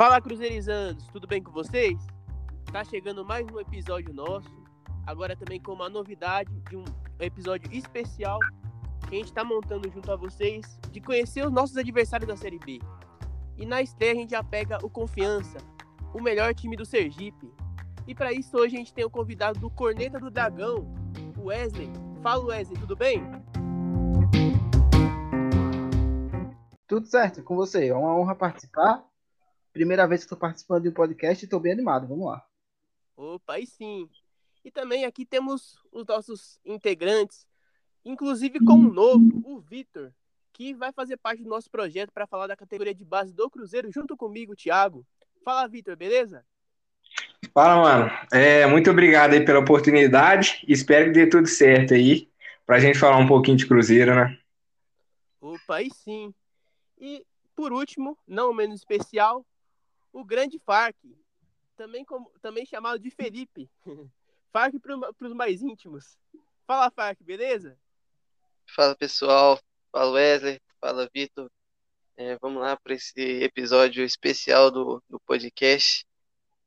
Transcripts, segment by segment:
Fala Cruzeirizandos, tudo bem com vocês? Tá chegando mais um episódio nosso, agora também com uma novidade de um episódio especial que a gente tá montando junto a vocês de conhecer os nossos adversários da Série B. E na estreia a gente já pega o Confiança, o melhor time do Sergipe. E para isso hoje a gente tem o convidado do Corneta do Dragão, o Wesley. Fala Wesley, tudo bem? Tudo certo com você, é uma honra participar. Primeira vez que estou participando de um podcast e estou bem animado, vamos lá. Opa, aí sim. E também aqui temos os nossos integrantes, inclusive com um novo, o Vitor, que vai fazer parte do nosso projeto para falar da categoria de base do Cruzeiro junto comigo, Thiago. Fala, Vitor, beleza? Fala, mano. É, muito obrigado aí pela oportunidade. Espero que dê tudo certo aí, para a gente falar um pouquinho de Cruzeiro, né? Opa, aí sim. E, por último, não menos especial, o grande Farc, também, como, também chamado de Felipe. Farc para os mais íntimos. Fala, Farc, beleza? Fala, pessoal. Fala, Wesley. Fala, Vitor. É, vamos lá para esse episódio especial do, do podcast.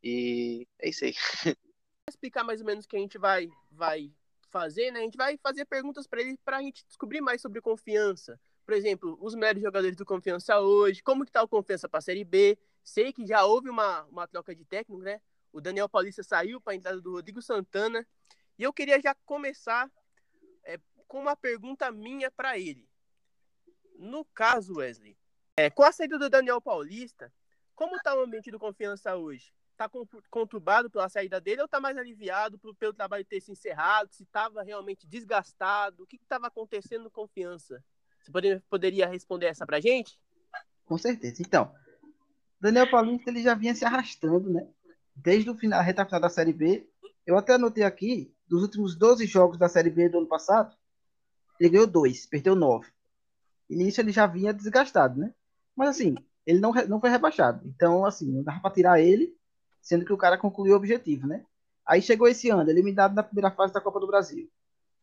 E é isso aí. Vou explicar mais ou menos o que a gente vai, vai fazer, né? A gente vai fazer perguntas para ele para a gente descobrir mais sobre confiança. Por exemplo, os melhores jogadores do Confiança hoje, como que tá o Confiança para a Série B. Sei que já houve uma, uma troca de técnico, né? O Daniel Paulista saiu para a entrada do Rodrigo Santana. E eu queria já começar é, com uma pergunta minha para ele. No caso, Wesley, é, com a saída do Daniel Paulista, como está o ambiente do Confiança hoje? Está conturbado pela saída dele ou está mais aliviado pelo trabalho ter se encerrado? Se estava realmente desgastado? O que estava acontecendo no Confiança? Você poderia, poderia responder essa para gente? Com certeza. Então, Daniel Paulista ele já vinha se arrastando, né? Desde o final, a reta final da Série B. Eu até anotei aqui, dos últimos 12 jogos da Série B do ano passado, ele ganhou dois, perdeu nove. E nisso ele já vinha desgastado, né? Mas assim, ele não, não foi rebaixado. Então, assim, não dava para tirar ele, sendo que o cara concluiu o objetivo, né? Aí chegou esse ano, eliminado na primeira fase da Copa do Brasil.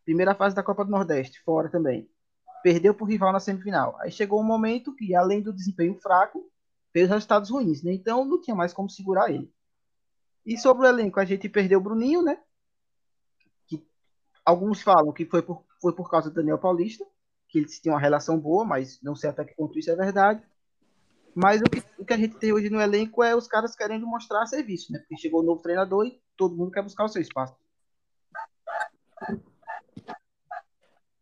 Primeira fase da Copa do Nordeste, fora também. Perdeu para o rival na semifinal. Aí chegou um momento que, além do desempenho fraco, fez resultados ruins, né? Então não tinha mais como segurar ele. E sobre o elenco, a gente perdeu o Bruninho, né? Que alguns falam que foi por, foi por causa do Daniel Paulista, que eles tinham uma relação boa, mas não sei até que ponto isso é verdade. Mas o que, o que a gente tem hoje no elenco é os caras querendo mostrar serviço, né? Porque chegou o um novo treinador e todo mundo quer buscar o seu espaço.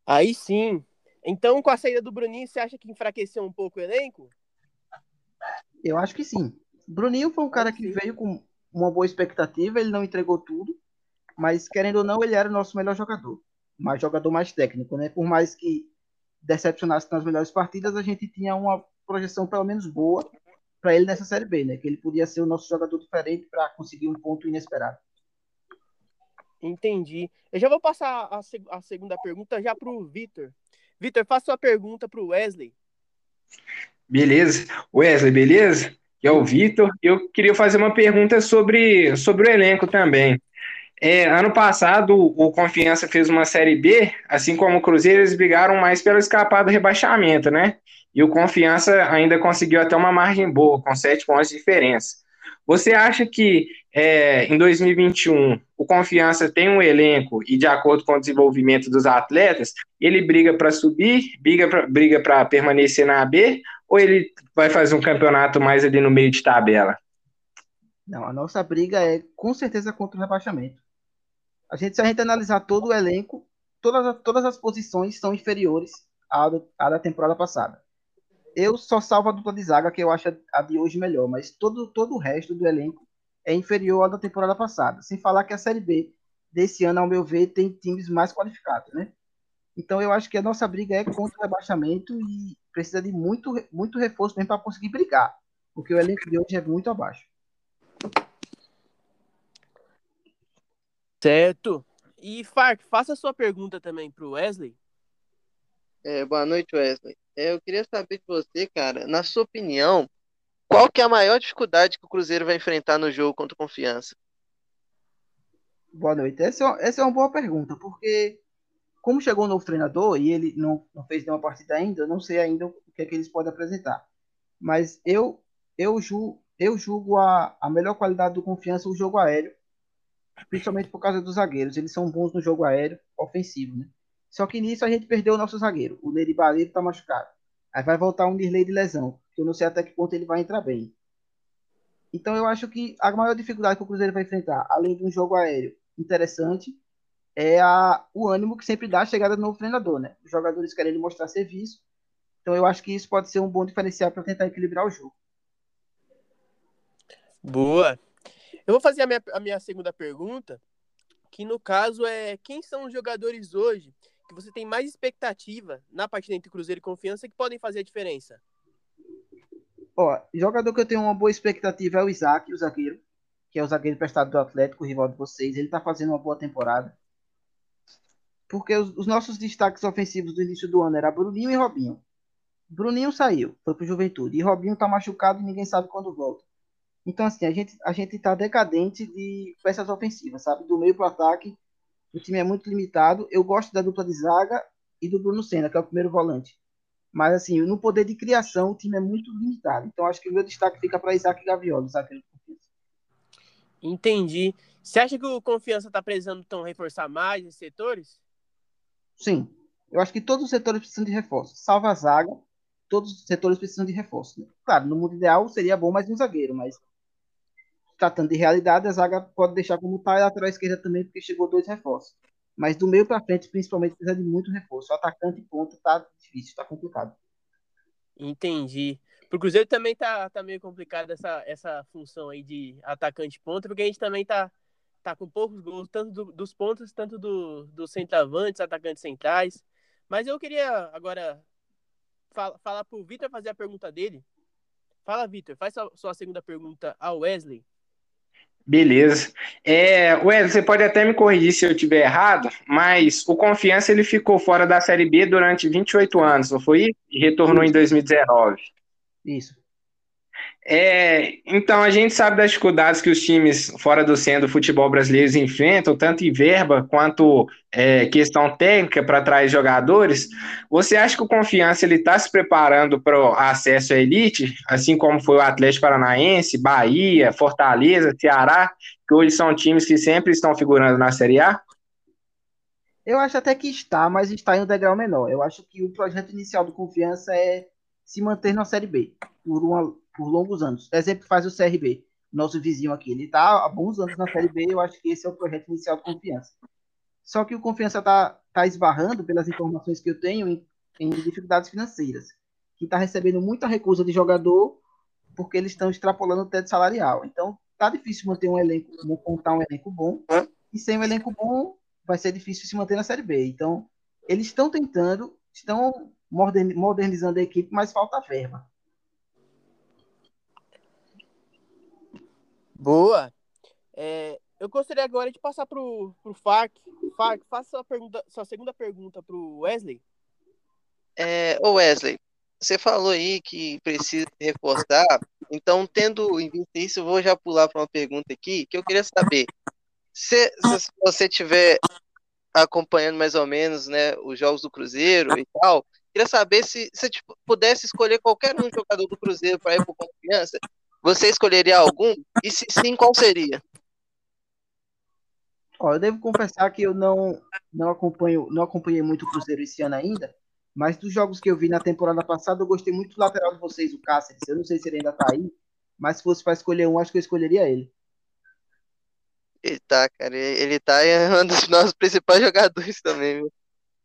Aí sim. Então, com a saída do Bruninho, você acha que enfraqueceu um pouco o elenco? Eu acho que sim. Bruninho foi um cara que veio com uma boa expectativa, ele não entregou tudo, mas querendo ou não, ele era o nosso melhor jogador, mais jogador mais técnico, né? Por mais que decepcionasse nas melhores partidas, a gente tinha uma projeção pelo menos boa para ele nessa Série B, né? Que ele podia ser o nosso jogador diferente para conseguir um ponto inesperado. Entendi. Eu já vou passar a, seg a segunda pergunta já para o Vitor. Vitor, faça sua pergunta para o Wesley. Beleza. Wesley, beleza? Que é o Vitor. Eu queria fazer uma pergunta sobre, sobre o elenco também. É, ano passado, o Confiança fez uma Série B, assim como o Cruzeiro, eles brigaram mais pelo escapar do rebaixamento, né? E o Confiança ainda conseguiu até uma margem boa, com sete pontos de diferença. Você acha que é, em 2021 o Confiança tem um elenco e, de acordo com o desenvolvimento dos atletas, ele briga para subir, briga para permanecer na B, ou ele vai fazer um campeonato mais ali no meio de tabela? Não, a nossa briga é com certeza contra o rebaixamento. A gente, se a gente analisar todo o elenco, todas, todas as posições são inferiores à, à da temporada passada. Eu só salvo a dupla de zaga, que eu acho a de hoje melhor, mas todo, todo o resto do elenco é inferior à da temporada passada. Sem falar que a Série B desse ano, ao meu ver, tem times mais qualificados, né? Então eu acho que a nossa briga é contra o rebaixamento e precisa de muito, muito reforço mesmo para conseguir brigar, porque o elenco de hoje é muito abaixo. Certo. E Fark, faça a sua pergunta também para o Wesley. É, boa noite, Wesley. É, eu queria saber de você, cara, na sua opinião, qual que é a maior dificuldade que o Cruzeiro vai enfrentar no jogo contra o Confiança? Boa noite. Essa, é essa é uma boa pergunta, porque como chegou um novo treinador e ele não, não fez nenhuma partida ainda, eu não sei ainda o que é que eles podem apresentar. Mas eu, eu, ju, eu julgo a, a melhor qualidade do confiança o jogo aéreo, principalmente por causa dos zagueiros. Eles são bons no jogo aéreo ofensivo, né? Só que nisso a gente perdeu o nosso zagueiro. O Nery Barreiro tá machucado. Aí vai voltar um Dirley de lesão, que eu não sei até que ponto ele vai entrar bem. Então eu acho que a maior dificuldade que o Cruzeiro vai enfrentar, além de um jogo aéreo interessante, é a, o ânimo que sempre dá a chegada do novo treinador, né? Os jogadores querem ele mostrar serviço. Então eu acho que isso pode ser um bom diferencial para tentar equilibrar o jogo. Boa. Eu vou fazer a minha, a minha segunda pergunta, que no caso é quem são os jogadores hoje que você tem mais expectativa na partida entre Cruzeiro e Confiança que podem fazer a diferença? Ó, jogador que eu tenho uma boa expectativa é o Isaac, o zagueiro, que é o zagueiro prestado do Atlético, o rival de vocês. Ele tá fazendo uma boa temporada. Porque os, os nossos destaques ofensivos do início do ano era Bruninho e Robinho. Bruninho saiu, foi pro Juventude. E Robinho tá machucado e ninguém sabe quando volta. Então, assim, a gente, a gente tá decadente de peças ofensivas, sabe? Do meio pro ataque, o time é muito limitado. Eu gosto da dupla de zaga e do Bruno Senna, que é o primeiro volante. Mas, assim, no poder de criação, o time é muito limitado. Então, acho que o meu destaque fica para Isaac zagueiro de confiança. Entendi. Você acha que o Confiança está precisando então reforçar mais esses setores? Sim. Eu acho que todos os setores precisam de reforço. Salva a zaga, todos os setores precisam de reforço. Né? Claro, no mundo ideal seria bom mais um zagueiro, mas tratando de realidade, a zaga pode deixar como está e a lateral esquerda também, porque chegou dois reforços. Mas do meio para frente, principalmente, precisa de muito reforço. O atacante e ponta tá difícil, tá complicado. Entendi. Pro Cruzeiro também tá, tá meio complicado essa, essa função aí de atacante ponta, porque a gente também tá, tá com poucos gols, tanto do, dos pontos, tanto do, dos centroavantes, atacantes centrais. Mas eu queria agora fala, falar pro Vitor fazer a pergunta dele. Fala, Vitor, faz sua, sua segunda pergunta ao Wesley. Beleza. É, Wesley, você pode até me corrigir se eu estiver errado, mas o Confiança ele ficou fora da Série B durante 28 anos, não foi? E retornou em 2019. Isso. É, então, a gente sabe das dificuldades que os times fora do centro do futebol brasileiro enfrentam, tanto em verba quanto é, questão técnica para atrair jogadores. Você acha que o Confiança está se preparando para o acesso à elite, assim como foi o Atlético Paranaense, Bahia, Fortaleza, Ceará, que hoje são times que sempre estão figurando na Série A? Eu acho até que está, mas está em um degrau menor. Eu acho que o projeto inicial do Confiança é se manter na Série B por uma por longos anos. Exemplo faz o CRB, nosso vizinho aqui. Ele está há bons anos na Série B, eu acho que esse é o projeto inicial do Confiança. Só que o Confiança está tá esbarrando, pelas informações que eu tenho, em, em dificuldades financeiras. Que está recebendo muita recusa de jogador porque eles estão extrapolando o teto salarial. Então, tá difícil manter um elenco, montar um elenco bom. E sem um elenco bom, vai ser difícil se manter na Série B. Então, eles estão tentando, estão modernizando a equipe, mas falta verba. Boa. É, eu gostaria agora de passar para o Farc. Farc, faça sua, pergunta, sua segunda pergunta para o Wesley. É, ô Wesley, você falou aí que precisa reforçar, então, tendo em vista isso, eu vou já pular para uma pergunta aqui, que eu queria saber. Se, se você estiver acompanhando mais ou menos né, os jogos do Cruzeiro e tal, queria saber se você tipo, pudesse escolher qualquer um jogador do Cruzeiro para ir por confiança, você escolheria algum? E se sim, qual seria? Ó, eu devo confessar que eu não, não acompanho, não acompanhei muito o Cruzeiro esse ano ainda, mas dos jogos que eu vi na temporada passada, eu gostei muito do lateral de vocês, o Cáceres. Eu não sei se ele ainda tá aí, mas se fosse para escolher um, acho que eu escolheria ele. Ele tá, cara. Ele tá é um dos nossos principais jogadores também, viu?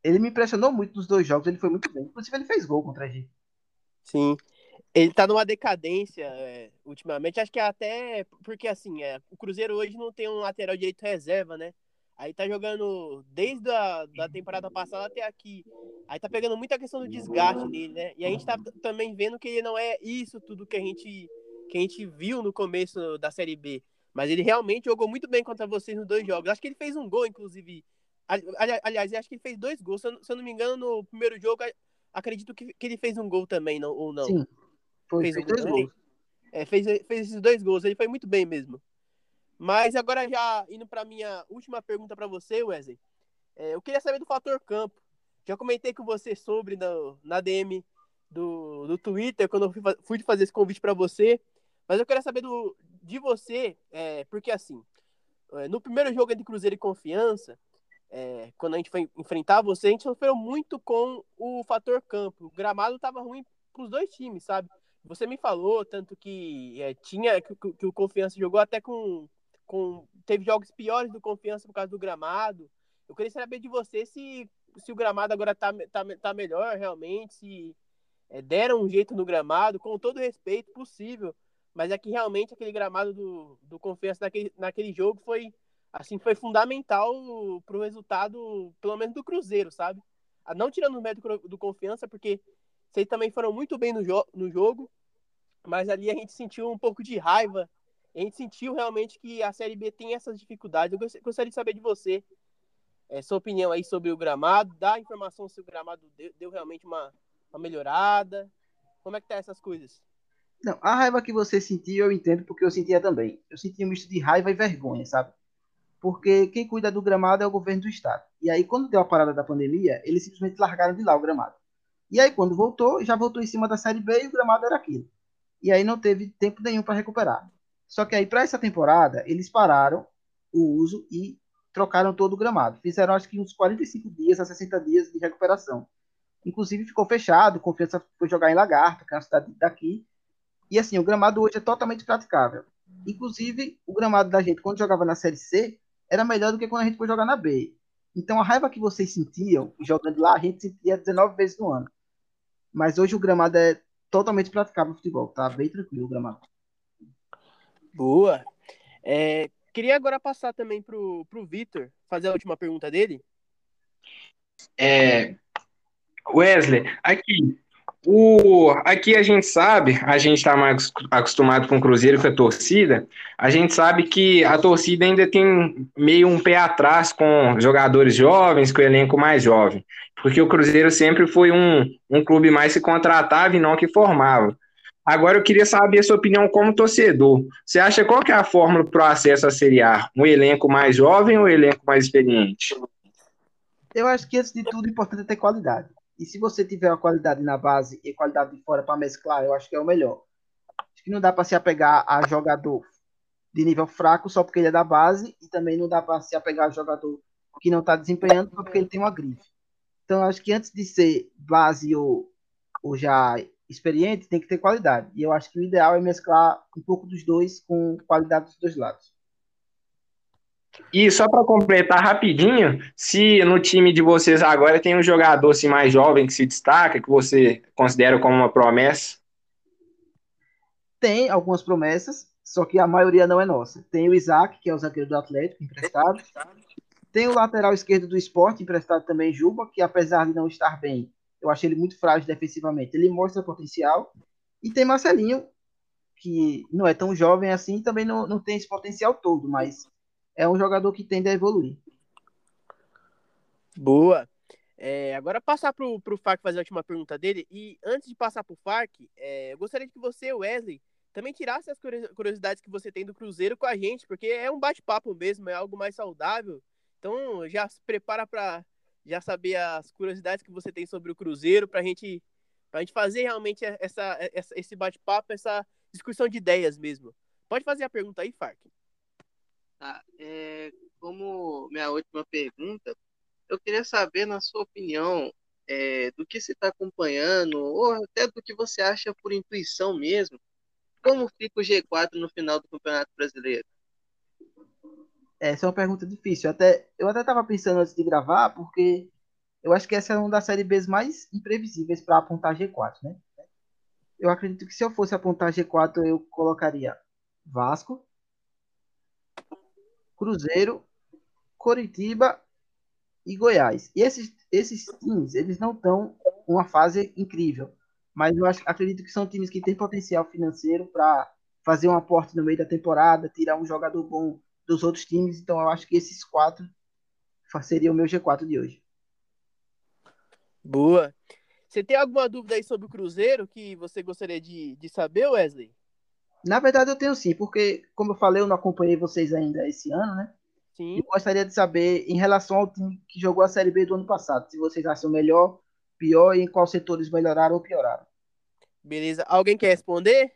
Ele me impressionou muito nos dois jogos, ele foi muito bem. Inclusive, ele fez gol contra a gente. Sim. Ele tá numa decadência é, ultimamente. Acho que é até porque, assim, é, o Cruzeiro hoje não tem um lateral direito reserva, né? Aí tá jogando desde a da temporada passada até aqui. Aí tá pegando muita questão do desgaste dele, né? E a gente tá também vendo que ele não é isso tudo que a gente, que a gente viu no começo da Série B. Mas ele realmente jogou muito bem contra vocês nos dois jogos. Acho que ele fez um gol, inclusive. Aliás, acho que ele fez dois gols. Se eu não me engano, no primeiro jogo, acredito que, que ele fez um gol também, não, ou não. Sim. Foi, fez, fez dois gols. É, fez, fez esses dois gols, ele foi muito bem mesmo. Mas agora já indo para minha última pergunta para você, Wesley. É, eu queria saber do fator campo. Já comentei com você sobre no, na DM do, do Twitter, quando eu fui, fui fazer esse convite para você. Mas eu queria saber do, de você, é, porque assim, é, no primeiro jogo entre Cruzeiro e Confiança, é, quando a gente foi enfrentar você, a gente sofreu muito com o fator campo. O gramado estava ruim para os dois times, sabe? Você me falou tanto que é, tinha que, que, o Confiança jogou até com, com teve jogos piores do Confiança por causa do gramado. Eu queria saber de você se, se o gramado agora tá, tá, tá melhor realmente, se é, deram um jeito no gramado, com todo respeito possível. Mas é que realmente aquele gramado do, do Confiança naquele, naquele jogo foi assim foi fundamental para o resultado, pelo menos do Cruzeiro, sabe? Não tirando o mérito do Confiança, porque vocês também foram muito bem no, jo no jogo, mas ali a gente sentiu um pouco de raiva. A gente sentiu realmente que a Série B tem essas dificuldades. Eu gostaria de saber de você, é, sua opinião aí sobre o gramado, dá informação se o gramado deu, deu realmente uma, uma melhorada. Como é que tá essas coisas? Não, a raiva que você sentiu, eu entendo, porque eu sentia também. Eu sentia um misto de raiva e vergonha, sabe? Porque quem cuida do gramado é o governo do estado. E aí, quando deu a parada da pandemia, eles simplesmente largaram de lá o gramado. E aí, quando voltou, já voltou em cima da Série B e o gramado era aquilo. E aí não teve tempo nenhum para recuperar. Só que aí, para essa temporada, eles pararam o uso e trocaram todo o gramado. Fizeram, acho que, uns 45 dias a 60 dias de recuperação. Inclusive, ficou fechado, Confiança foi jogar em Lagarto, que é a cidade daqui. E assim, o gramado hoje é totalmente praticável. Inclusive, o gramado da gente, quando jogava na Série C, era melhor do que quando a gente foi jogar na B. Então, a raiva que vocês sentiam jogando lá, a gente sentia 19 vezes no ano. Mas hoje o gramado é totalmente praticável no futebol, tá bem tranquilo o gramado. Boa. É, queria agora passar também pro, pro Vitor, fazer a última pergunta dele. É, Wesley, aqui, o, aqui a gente sabe, a gente está mais acostumado com o Cruzeiro, com a torcida, a gente sabe que a torcida ainda tem meio um pé atrás com jogadores jovens, com o elenco mais jovem, porque o Cruzeiro sempre foi um, um clube mais que contratava e não que formava. Agora eu queria saber a sua opinião como torcedor. Você acha qual que é a fórmula para o acesso à Série A? Um elenco mais jovem ou um elenco mais experiente? Eu acho que, antes de tudo, o importante é ter qualidade. E se você tiver uma qualidade na base e qualidade de fora para mesclar, eu acho que é o melhor. Acho que não dá para se apegar a jogador de nível fraco só porque ele é da base e também não dá para se apegar a jogador que não está desempenhando só porque ele tem uma grife. Então, acho que antes de ser base ou, ou já experiente, tem que ter qualidade. E eu acho que o ideal é mesclar um pouco dos dois com qualidade dos dois lados. E só para completar rapidinho, se no time de vocês agora tem um jogador assim, mais jovem que se destaca, que você considera como uma promessa? Tem algumas promessas, só que a maioria não é nossa. Tem o Isaac, que é o zagueiro do Atlético, emprestado. Tem o lateral esquerdo do esporte, emprestado também, Juba, que apesar de não estar bem, eu achei ele muito frágil defensivamente. Ele mostra potencial. E tem Marcelinho, que não é tão jovem assim, também não, não tem esse potencial todo, mas é um jogador que tende a evoluir. Boa. É, agora passar para o Farc fazer a última pergunta dele. E antes de passar para o Farc, é, eu gostaria que você, Wesley, também tirasse as curiosidades que você tem do Cruzeiro com a gente, porque é um bate-papo mesmo, é algo mais saudável. Então já se prepara para já saber as curiosidades que você tem sobre o Cruzeiro, para gente, a gente fazer realmente essa, essa esse bate-papo, essa discussão de ideias mesmo. Pode fazer a pergunta aí, Farc. Tá. É, como minha última pergunta, eu queria saber, na sua opinião, é, do que você está acompanhando, ou até do que você acha por intuição mesmo, como fica o G4 no final do Campeonato Brasileiro? Essa é uma pergunta difícil. Até, eu até estava pensando antes de gravar, porque eu acho que essa é uma das séries B mais imprevisíveis para apontar G4, né? Eu acredito que se eu fosse apontar G4, eu colocaria Vasco, Cruzeiro, Coritiba e Goiás. E esses, esses times, eles não estão uma fase incrível, mas eu acho, acredito que são times que têm potencial financeiro para fazer um aporte no meio da temporada, tirar um jogador bom dos outros times. Então eu acho que esses quatro seria o meu G4 de hoje. Boa. Você tem alguma dúvida aí sobre o Cruzeiro que você gostaria de, de saber, Wesley? Na verdade, eu tenho sim, porque, como eu falei, eu não acompanhei vocês ainda esse ano, né? Sim. Eu gostaria de saber, em relação ao time que jogou a Série B do ano passado, se vocês acham melhor, pior e em quais setores melhoraram ou pioraram. Beleza. Alguém quer responder?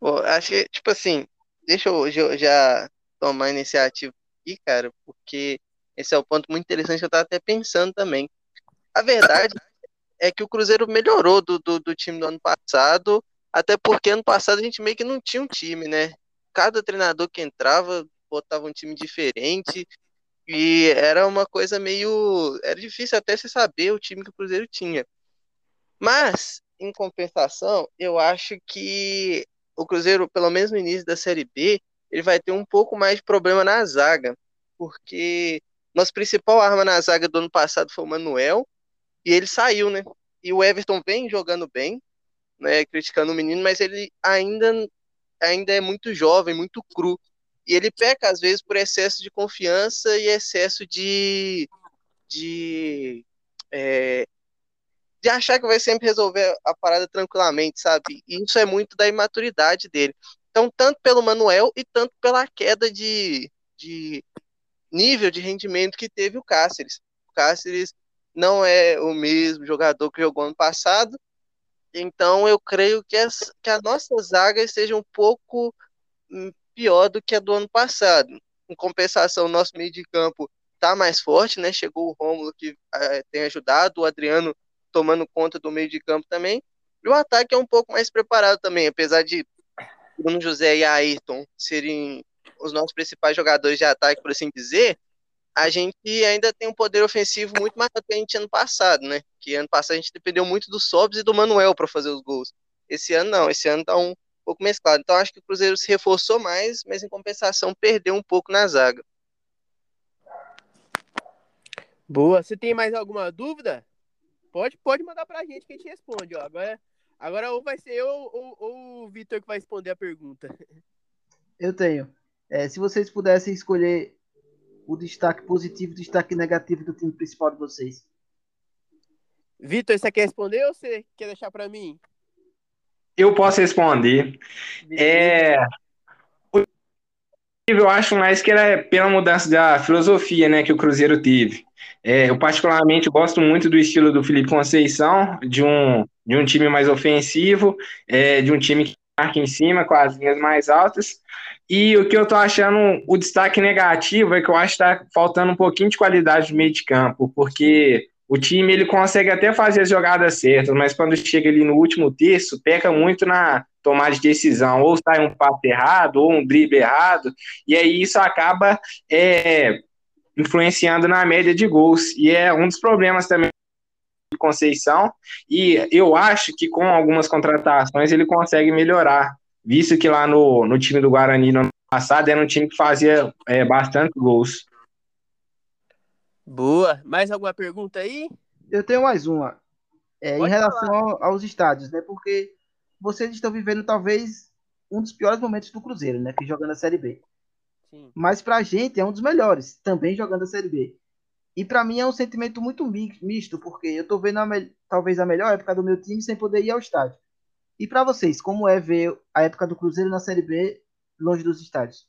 Pô, acho que, tipo assim, deixa eu já, tomar a iniciativa aqui, cara, porque esse é o ponto muito interessante que eu tava até pensando também. A verdade é que o Cruzeiro melhorou do, do, do time do ano passado, até porque ano passado a gente meio que não tinha um time, né? Cada treinador que entrava botava um time diferente e era uma coisa meio. Era difícil até se saber o time que o Cruzeiro tinha. Mas, em compensação, eu acho que o Cruzeiro, pelo menos no início da Série B, ele vai ter um pouco mais de problema na zaga, porque nossa principal arma na zaga do ano passado foi o Manuel, e ele saiu, né? E o Everton vem jogando bem, né? Criticando o menino, mas ele ainda, ainda é muito jovem, muito cru. E ele peca, às vezes, por excesso de confiança e excesso de. de. É, de achar que vai sempre resolver a parada tranquilamente, sabe? E isso é muito da imaturidade dele. Então, tanto pelo Manuel e tanto pela queda de, de nível de rendimento que teve o Cáceres. O Cáceres não é o mesmo jogador que jogou ano passado, então eu creio que, as, que a nossa zaga esteja um pouco hum, pior do que a do ano passado. Em compensação, nosso meio de campo está mais forte, né? Chegou o Rômulo que é, tem ajudado, o Adriano tomando conta do meio de campo também. E o ataque é um pouco mais preparado também, apesar de Bruno José e Ayrton serem os nossos principais jogadores de ataque, por assim dizer, a gente ainda tem um poder ofensivo muito maior do que a gente ano passado, né? Que ano passado a gente dependeu muito do Sobs e do Manuel para fazer os gols. Esse ano não, esse ano tá um pouco mesclado. Então acho que o Cruzeiro se reforçou mais, mas em compensação perdeu um pouco na zaga. Boa. Você tem mais alguma dúvida? Pode, pode mandar pra gente que a gente responde. Ó. Agora, agora ou vai ser eu ou, ou o Vitor que vai responder a pergunta. Eu tenho. É, se vocês pudessem escolher o destaque positivo e o destaque negativo do time principal de vocês. Vitor, você quer responder ou você quer deixar para mim? Eu posso responder. É, eu acho mais que era pela mudança da filosofia né, que o Cruzeiro teve. É, eu particularmente gosto muito do estilo do Felipe Conceição, de um, de um time mais ofensivo, é, de um time que marca em cima com as linhas mais altas. E o que eu tô achando, o destaque negativo é que eu acho que tá faltando um pouquinho de qualidade no meio de campo, porque o time ele consegue até fazer as jogadas certas, mas quando chega ali no último terço, peca muito na tomada de decisão, ou sai um passe errado, ou um drible errado, e aí isso acaba é, influenciando na média de gols, e é um dos problemas também Conceição, e eu acho que com algumas contratações ele consegue melhorar, visto que lá no, no time do Guarani no ano passado era um time que fazia é, bastante gols. Boa. Mais alguma pergunta aí? Eu tenho mais uma. É, em relação aos estádios, né? Porque vocês estão vivendo talvez um dos piores momentos do Cruzeiro, né? Que jogando a Série B. Sim. Mas pra gente é um dos melhores, também jogando a Série B. E para mim é um sentimento muito misto, porque eu tô vendo a talvez a melhor época do meu time sem poder ir ao estádio. E para vocês, como é ver a época do Cruzeiro na Série B longe dos estádios?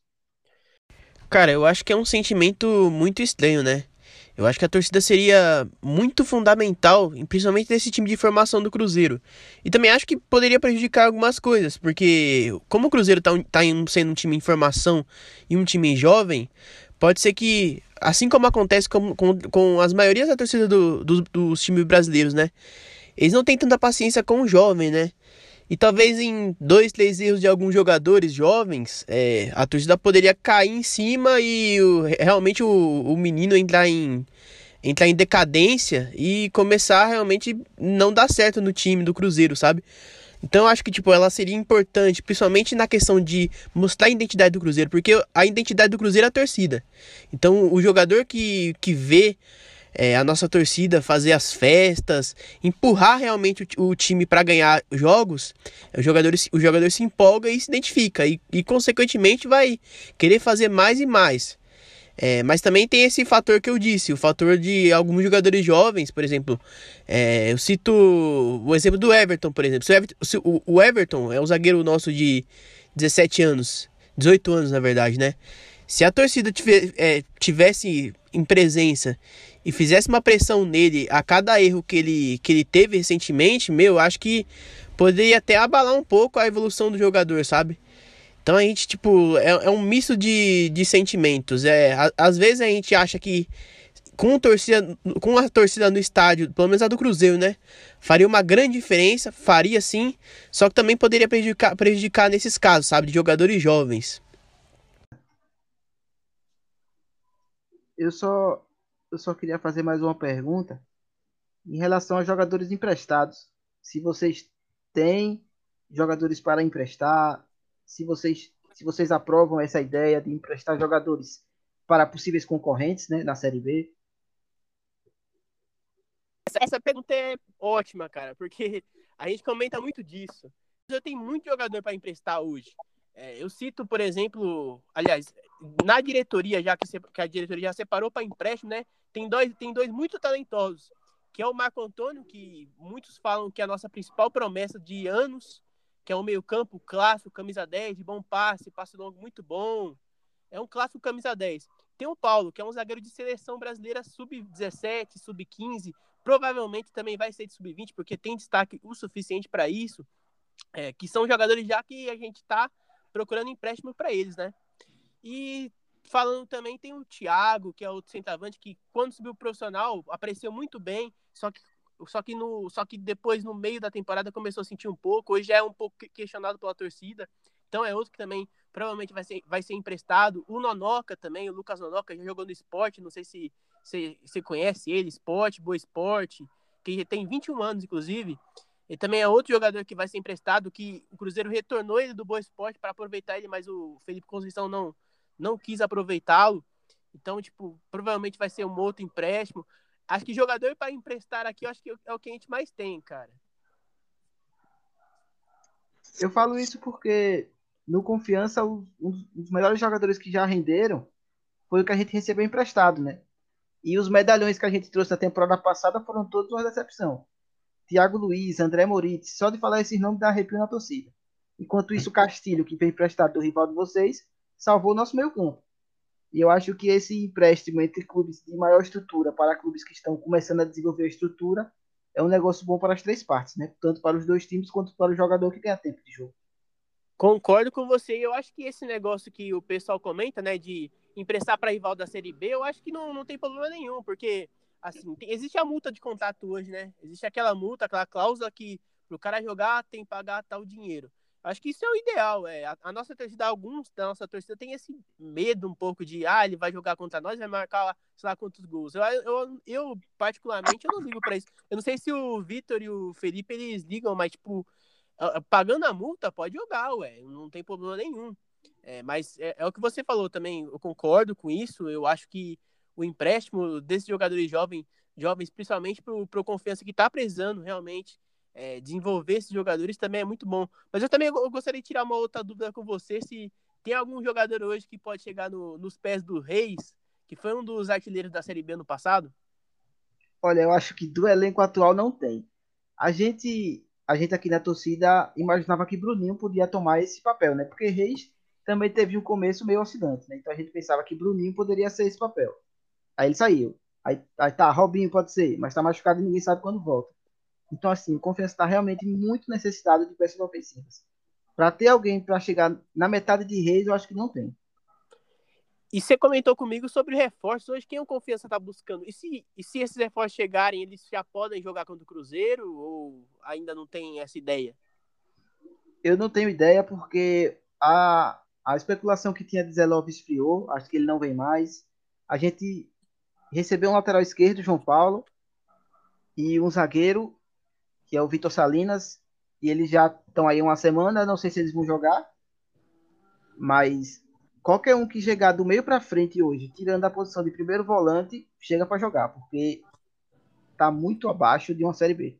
Cara, eu acho que é um sentimento muito estranho, né? Eu acho que a torcida seria muito fundamental, principalmente nesse time de formação do Cruzeiro. E também acho que poderia prejudicar algumas coisas, porque como o Cruzeiro está tá sendo um time em formação e um time jovem, pode ser que, assim como acontece com, com, com as maiorias da torcida do, do, dos times brasileiros, né? Eles não têm tanta paciência com o jovem, né? E talvez em dois, três erros de alguns jogadores jovens, é, a torcida poderia cair em cima e o, realmente o, o menino entrar em, entrar em decadência e começar realmente não dar certo no time do Cruzeiro, sabe? Então eu acho que tipo ela seria importante, principalmente na questão de mostrar a identidade do Cruzeiro, porque a identidade do Cruzeiro é a torcida. Então o jogador que, que vê é, a nossa torcida fazer as festas, empurrar realmente o, o time para ganhar jogos, o jogador, o jogador se empolga e se identifica e, e consequentemente vai querer fazer mais e mais. É, mas também tem esse fator que eu disse, o fator de alguns jogadores jovens, por exemplo. É, eu cito o exemplo do Everton, por exemplo. Se o, Everton, se o, o Everton é um zagueiro nosso de 17 anos, 18 anos na verdade, né? Se a torcida tiver, é, tivesse em presença e fizesse uma pressão nele a cada erro que ele, que ele teve recentemente, meu, acho que poderia até abalar um pouco a evolução do jogador, sabe? Então a gente, tipo, é, é um misto de, de sentimentos. É, a, às vezes a gente acha que com, torcida, com a torcida no estádio, pelo menos a do Cruzeiro, né? Faria uma grande diferença, faria sim, só que também poderia prejudicar, prejudicar nesses casos, sabe? De jogadores jovens. Eu só, eu só queria fazer mais uma pergunta em relação aos jogadores emprestados. Se vocês têm jogadores para emprestar, se vocês, se vocês aprovam essa ideia de emprestar jogadores para possíveis concorrentes né, na Série B. Essa, essa pergunta é ótima, cara, porque a gente comenta muito disso. Eu tenho muito jogador para emprestar hoje. É, eu cito, por exemplo, aliás, na diretoria, já que, que a diretoria já separou para empréstimo, né? Tem dois, tem dois muito talentosos, que é o Marco Antônio, que muitos falam que é a nossa principal promessa de anos, que é um meio-campo clássico, camisa 10, de bom passe, passe longo muito bom. É um clássico camisa 10. Tem o Paulo, que é um zagueiro de seleção brasileira sub-17, sub-15, provavelmente também vai ser de sub-20, porque tem destaque o suficiente para isso, é, que são jogadores já que a gente está procurando empréstimo para eles, né? E falando também, tem o Thiago, que é outro centavante, que quando subiu profissional apareceu muito bem, só que só que, no, só que depois, no meio da temporada, começou a sentir um pouco. Hoje já é um pouco questionado pela torcida. Então é outro que também provavelmente vai ser, vai ser emprestado. O Nonoca também, o Lucas Nonoca, já jogou no esporte. Não sei se você conhece ele, esporte, boa esporte, que tem 21 anos, inclusive. Ele também é outro jogador que vai ser emprestado, que o Cruzeiro retornou ele do Boa Esporte para aproveitar ele, mas o Felipe Conceição não, não quis aproveitá-lo. Então, tipo, provavelmente vai ser um outro empréstimo. Acho que jogador para emprestar aqui, acho que é o que a gente mais tem, cara. Eu falo isso porque no Confiança, um dos melhores jogadores que já renderam foi o que a gente recebeu emprestado, né? E os medalhões que a gente trouxe na temporada passada foram todos uma decepção. Thiago Luiz, André Moritz, só de falar esses nomes dá arrepio na torcida. Enquanto isso, o Castilho, que veio emprestado do rival de vocês, salvou o nosso meio campo. E eu acho que esse empréstimo entre clubes de maior estrutura para clubes que estão começando a desenvolver a estrutura é um negócio bom para as três partes, né? Tanto para os dois times quanto para o jogador que ganha tempo de jogo. Concordo com você. Eu acho que esse negócio que o pessoal comenta, né, de emprestar para rival da Série B, eu acho que não, não tem problema nenhum, porque assim, tem, existe a multa de contrato hoje, né? Existe aquela multa, aquela cláusula que o cara jogar tem que pagar tal dinheiro. Acho que isso é o ideal. É. A, a, nossa torcida, alguns da nossa torcida tem esse medo um pouco de, ah, ele vai jogar contra nós, vai marcar, sei lá, quantos gols. Eu, eu, eu particularmente, eu não ligo para isso. Eu não sei se o Vitor e o Felipe, eles ligam, mas, tipo, pagando a multa, pode jogar, ué. Não tem problema nenhum. É, mas é, é, o que você falou também, eu concordo com isso. Eu acho que o empréstimo desses jogadores jovens, jovens principalmente para o confiança que está precisando realmente, é, desenvolver esses jogadores também é muito bom. Mas eu também gostaria de tirar uma outra dúvida com você, se tem algum jogador hoje que pode chegar no, nos pés do Reis, que foi um dos artilheiros da Série B no passado? Olha, eu acho que do elenco atual não tem. A gente, a gente aqui na torcida imaginava que Bruninho podia tomar esse papel, né? Porque Reis também teve um começo meio oscilante, né? Então a gente pensava que Bruninho poderia ser esse papel. Aí ele saiu. Aí, aí tá, Robinho pode ser, mas tá machucado e ninguém sabe quando volta. Então, assim, o Confiança está realmente muito necessitado de peças ofensivas. Para ter alguém para chegar na metade de Reis, eu acho que não tem. E você comentou comigo sobre reforços. Hoje, quem o Confiança está buscando? E se, e se esses reforços chegarem, eles já podem jogar contra o Cruzeiro ou ainda não tem essa ideia? Eu não tenho ideia porque a, a especulação que tinha de Zé Lopes esfriou. Acho que ele não vem mais. A gente recebeu um lateral esquerdo, João Paulo, e um zagueiro que é o Vitor Salinas, e eles já estão aí uma semana, não sei se eles vão jogar, mas qualquer um que chegar do meio para frente hoje, tirando a posição de primeiro volante, chega para jogar, porque tá muito abaixo de uma Série B.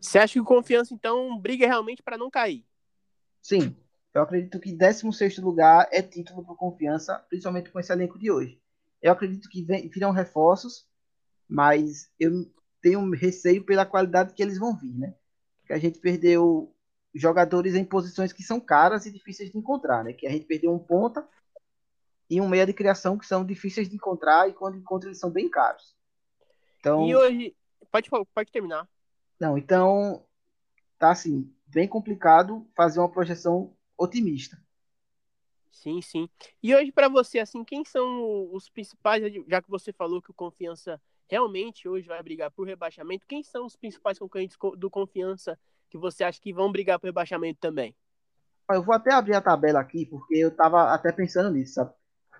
Você acha que o Confiança, então, briga realmente para não cair? Sim. Eu acredito que 16 lugar é título para Confiança, principalmente com esse elenco de hoje. Eu acredito que virão reforços, mas eu tenho receio pela qualidade que eles vão vir, né? Que a gente perdeu jogadores em posições que são caras e difíceis de encontrar, né? Que a gente perdeu um ponta e um meia de criação que são difíceis de encontrar e quando encontra eles são bem caros. Então, e hoje pode pode terminar. Não, então tá assim, bem complicado fazer uma projeção otimista. Sim, sim. E hoje, para você, assim, quem são os principais, já que você falou que o Confiança realmente hoje vai brigar por rebaixamento, quem são os principais concorrentes do Confiança que você acha que vão brigar por rebaixamento também? Eu vou até abrir a tabela aqui, porque eu estava até pensando nisso, sabe?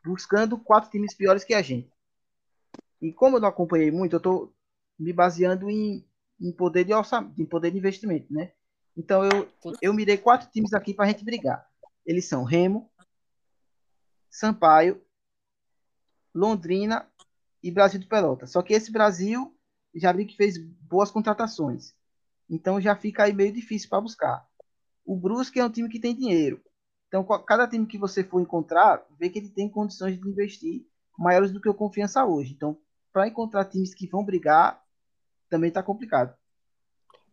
Buscando quatro times piores que a gente. E como eu não acompanhei muito, eu estou me baseando em, em poder de orçamento, em poder de investimento, né? Então eu, eu mirei quatro times aqui para a gente brigar. Eles são Remo, Sampaio, Londrina e Brasil de Pelota. Só que esse Brasil já vi que fez boas contratações. Então já fica aí meio difícil para buscar. O Brusque é um time que tem dinheiro. Então, cada time que você for encontrar, vê que ele tem condições de investir maiores do que o Confiança hoje. Então, para encontrar times que vão brigar, também está complicado.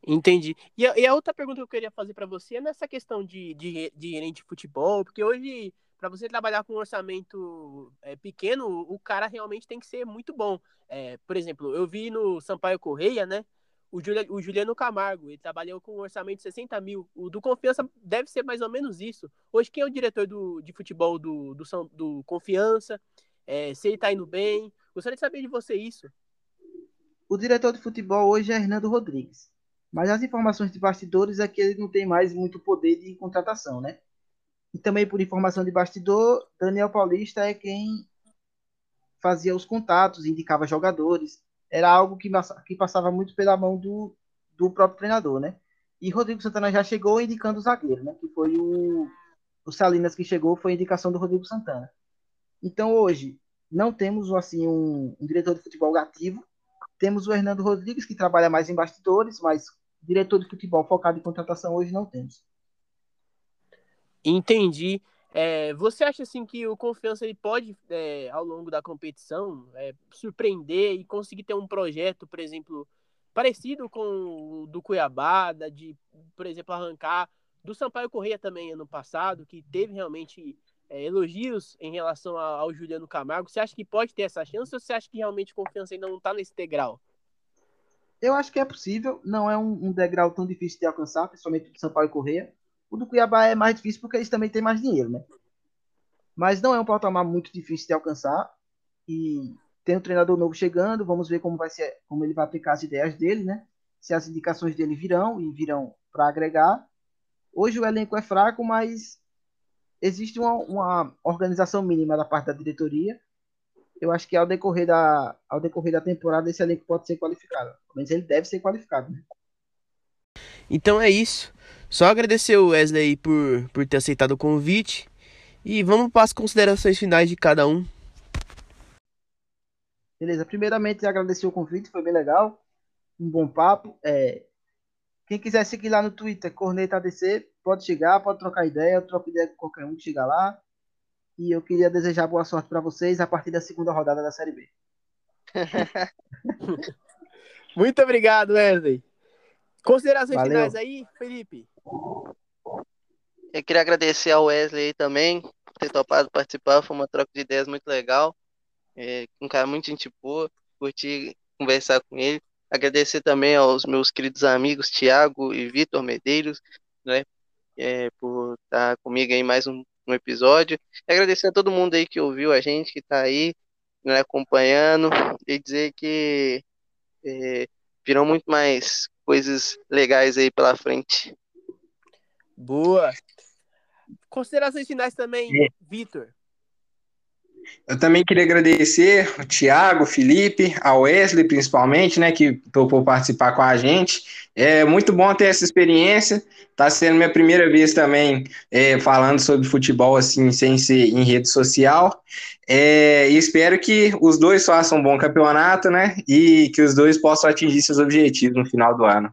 Entendi. E a, e a, outra pergunta que eu queria fazer para você é nessa questão de, de, de gerente de futebol, porque hoje para você trabalhar com um orçamento é, pequeno, o cara realmente tem que ser muito bom. É, por exemplo, eu vi no Sampaio Correia, né? O, Julia, o Juliano Camargo, ele trabalhou com um orçamento de 60 mil. O do Confiança deve ser mais ou menos isso. Hoje, quem é o diretor do, de futebol do, do, do Confiança? É, se ele tá indo bem? Gostaria de saber de você isso. O diretor de futebol hoje é Hernando Rodrigues. Mas as informações de bastidores é que ele não tem mais muito poder de contratação, né? E também por informação de bastidor, Daniel Paulista é quem fazia os contatos, indicava jogadores. Era algo que, que passava muito pela mão do, do próprio treinador, né? E Rodrigo Santana já chegou indicando o zagueiro, né? Que foi o, o Salinas que chegou, foi indicação do Rodrigo Santana. Então hoje não temos assim um, um diretor de futebol ativo. Temos o Hernando Rodrigues que trabalha mais em bastidores, mas diretor de futebol focado em contratação hoje não temos. Entendi. É, você acha assim que o Confiança ele pode, é, ao longo da competição, é, surpreender e conseguir ter um projeto, por exemplo, parecido com o do Cuiabá, de, por exemplo, arrancar do Sampaio Correia também ano passado, que teve realmente é, elogios em relação ao Juliano Camargo. Você acha que pode ter essa chance ou você acha que realmente Confiança ainda não está nesse degrau? Eu acho que é possível, não é um, um degrau tão difícil de alcançar, principalmente do Sampaio Correia o do Cuiabá é mais difícil porque eles também têm mais dinheiro, né? Mas não é um patamar muito difícil de alcançar. E tem um treinador novo chegando, vamos ver como vai ser, como ele vai aplicar as ideias dele, né? Se as indicações dele virão e virão para agregar. Hoje o elenco é fraco, mas existe uma, uma, organização mínima da parte da diretoria. Eu acho que ao decorrer da, ao decorrer da temporada esse elenco pode ser qualificado. Pelo menos ele deve ser qualificado. Né? Então é isso. Só agradecer o Wesley por, por ter aceitado o convite. E vamos para as considerações finais de cada um. Beleza, primeiramente agradecer o convite, foi bem legal. Um bom papo. É... Quem quiser seguir lá no Twitter, Corneta ADC, pode chegar, pode trocar ideia, eu troco ideia com qualquer um que chegar lá. E eu queria desejar boa sorte para vocês a partir da segunda rodada da Série B. Muito obrigado, Wesley. Considerações Valeu. finais aí, Felipe? Eu queria agradecer ao Wesley também por ter topado participar, foi uma troca de ideias muito legal. É, um cara muito gente boa, curti conversar com ele. Agradecer também aos meus queridos amigos Tiago e Vitor Medeiros, né, é, por estar comigo em mais um, um, episódio. E agradecer a todo mundo aí que ouviu a gente, que está aí né, acompanhando, e dizer que é, virão muito mais coisas legais aí pela frente. Boa. Considerações finais também, é. Vitor. Eu também queria agradecer o Thiago, o Felipe, a Wesley principalmente, né, que topou participar com a gente. É muito bom ter essa experiência. Está sendo minha primeira vez também é, falando sobre futebol assim, sem ser em rede social. É, e espero que os dois façam um bom campeonato, né, e que os dois possam atingir seus objetivos no final do ano.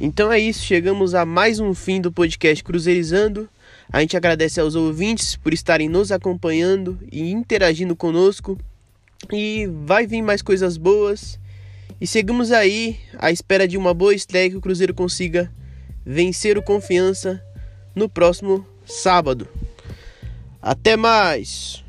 Então é isso, chegamos a mais um fim do podcast Cruzeirizando. A gente agradece aos ouvintes por estarem nos acompanhando e interagindo conosco. E vai vir mais coisas boas. E seguimos aí à espera de uma boa estreia que o Cruzeiro consiga vencer o confiança no próximo sábado. Até mais!